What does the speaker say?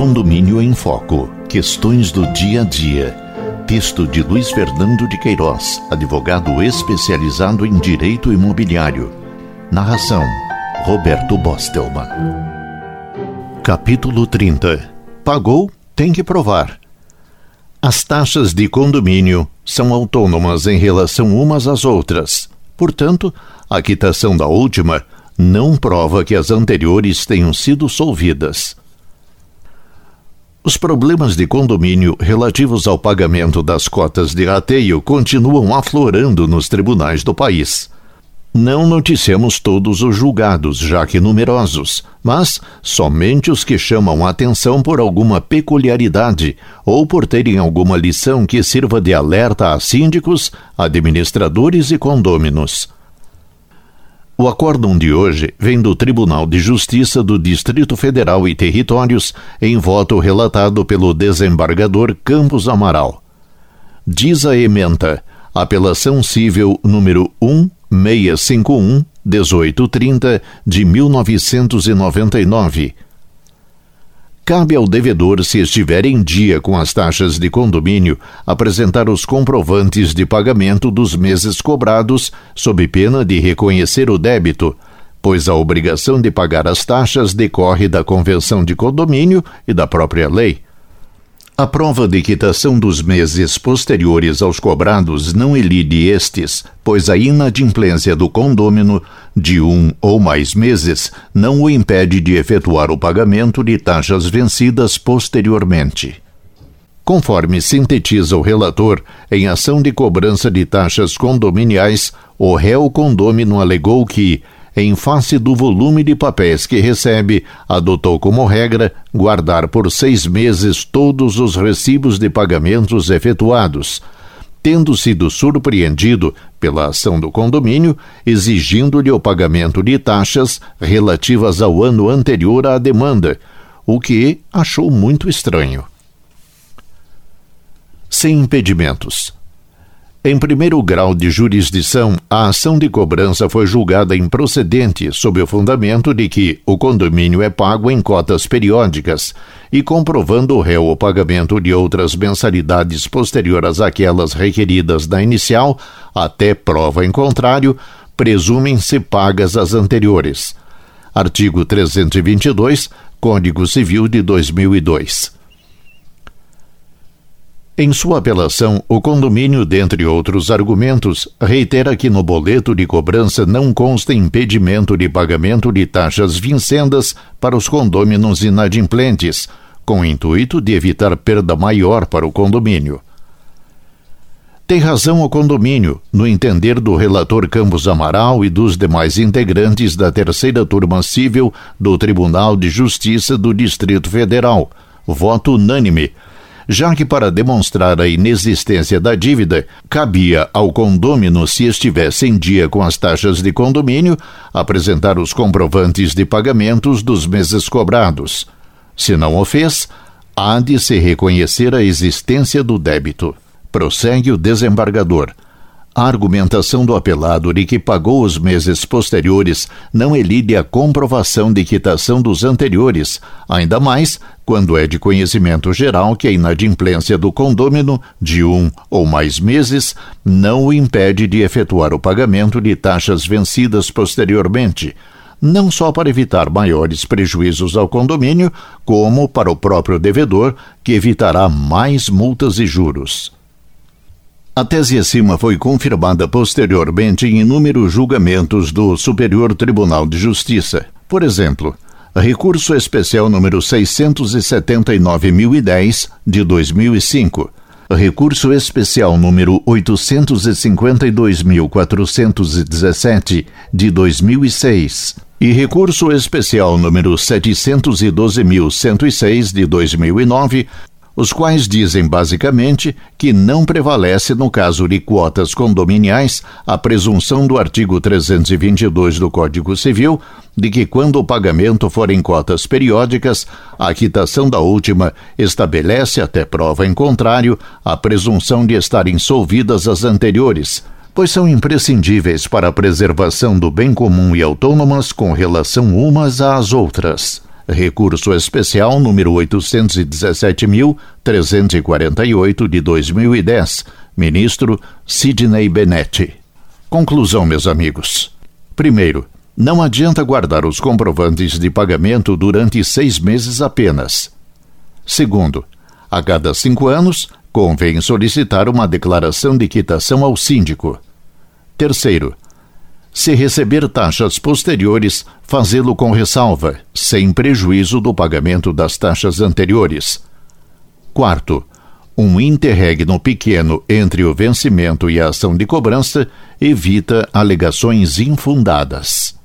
Condomínio em Foco. Questões do dia a dia. Texto de Luiz Fernando de Queiroz, advogado especializado em direito imobiliário. Narração: Roberto Bostelman. Capítulo 30. Pagou, tem que provar. As taxas de condomínio são autônomas em relação umas às outras. Portanto, a quitação da última não prova que as anteriores tenham sido solvidas. Os problemas de condomínio relativos ao pagamento das cotas de rateio continuam aflorando nos tribunais do país. Não noticiamos todos os julgados, já que numerosos, mas somente os que chamam atenção por alguma peculiaridade ou por terem alguma lição que sirva de alerta a síndicos, administradores e condôminos. O acórdão de hoje vem do Tribunal de Justiça do Distrito Federal e Territórios, em voto relatado pelo desembargador Campos Amaral. Diz a ementa, apelação civil número 1651 1830 de 1999 cabe ao devedor, se estiver em dia com as taxas de condomínio, apresentar os comprovantes de pagamento dos meses cobrados, sob pena de reconhecer o débito, pois a obrigação de pagar as taxas decorre da Convenção de Condomínio e da própria lei. A prova de quitação dos meses posteriores aos cobrados não elide estes, pois a inadimplência do condômino de um ou mais meses não o impede de efetuar o pagamento de taxas vencidas posteriormente. Conforme sintetiza o relator, em ação de cobrança de taxas condominiais, o réu condômino alegou que, em face do volume de papéis que recebe, adotou como regra guardar por seis meses todos os recibos de pagamentos efetuados, tendo sido surpreendido pela ação do condomínio, exigindo-lhe o pagamento de taxas relativas ao ano anterior à demanda, o que achou muito estranho. Sem impedimentos. Em primeiro grau de jurisdição, a ação de cobrança foi julgada improcedente sob o fundamento de que o condomínio é pago em cotas periódicas e comprovando o réu o pagamento de outras mensalidades posteriores àquelas requeridas na inicial, até prova em contrário, presumem-se pagas as anteriores. Artigo 322, Código Civil de 2002. Em sua apelação, o condomínio, dentre outros argumentos, reitera que no boleto de cobrança não consta impedimento de pagamento de taxas vincendas para os condôminos inadimplentes, com o intuito de evitar perda maior para o condomínio. Tem razão o condomínio, no entender do relator Campos Amaral e dos demais integrantes da terceira turma civil do Tribunal de Justiça do Distrito Federal. Voto unânime já que para demonstrar a inexistência da dívida, cabia ao condômino, se estivesse em dia com as taxas de condomínio, apresentar os comprovantes de pagamentos dos meses cobrados. Se não o fez, há de se reconhecer a existência do débito. Prossegue o desembargador. A argumentação do apelado de que pagou os meses posteriores não elide a comprovação de quitação dos anteriores, ainda mais quando é de conhecimento geral que a inadimplência do condômino de um ou mais meses não o impede de efetuar o pagamento de taxas vencidas posteriormente, não só para evitar maiores prejuízos ao condomínio, como para o próprio devedor, que evitará mais multas e juros. A tese acima foi confirmada posteriormente em inúmeros julgamentos do Superior Tribunal de Justiça. Por exemplo, recurso especial número 679.010 de 2005, recurso especial número 852.417 de 2006 e recurso especial número 712.106 de 2009 os quais dizem basicamente que não prevalece no caso de quotas condominiais a presunção do artigo 322 do Código Civil de que quando o pagamento for em cotas periódicas, a quitação da última estabelece até prova em contrário a presunção de estarem solvidas as anteriores, pois são imprescindíveis para a preservação do bem comum e autônomas com relação umas às outras. Recurso especial número 817.348 de 2010. Ministro Sidney Benetti. Conclusão, meus amigos. Primeiro, não adianta guardar os comprovantes de pagamento durante seis meses apenas. Segundo, a cada cinco anos, convém solicitar uma declaração de quitação ao síndico. Terceiro, se receber taxas posteriores, fazê-lo com ressalva, sem prejuízo do pagamento das taxas anteriores. Quarto, um interregno pequeno entre o vencimento e a ação de cobrança evita alegações infundadas.